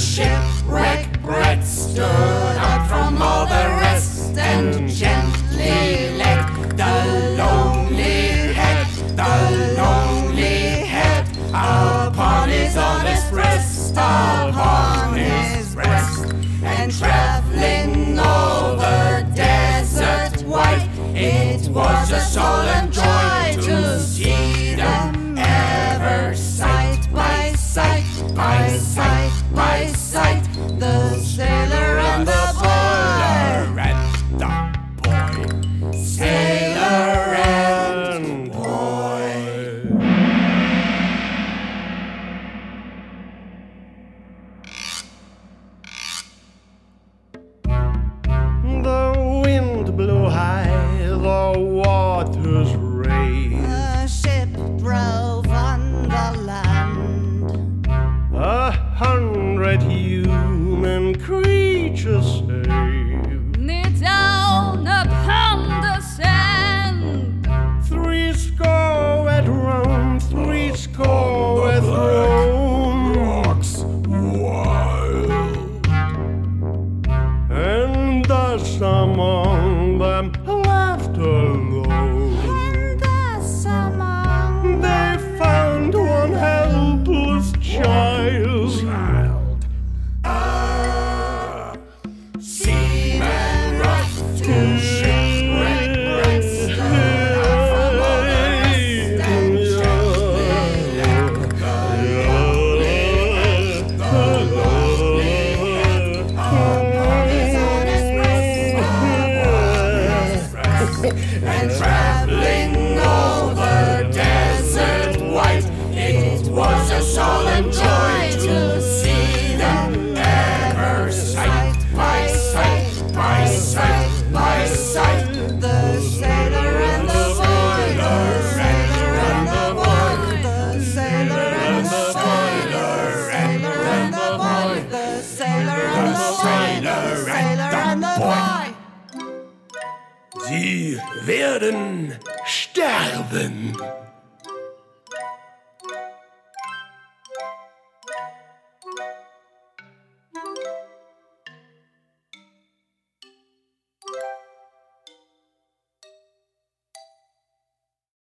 shipwreck brat stood up from all the rest and gently let the lonely head, the lonely head upon his honest breast, upon his breast, and traveling over desert white, it was a solemn joy to see them ever sight by sight by sight the sailor and the boy. And the boy. Sailor and boy. The wind blew high nature saved. Down upon the sand. Three score at Rome, three score at Rome. Rocks wild. And the summer. Sie werden sterben.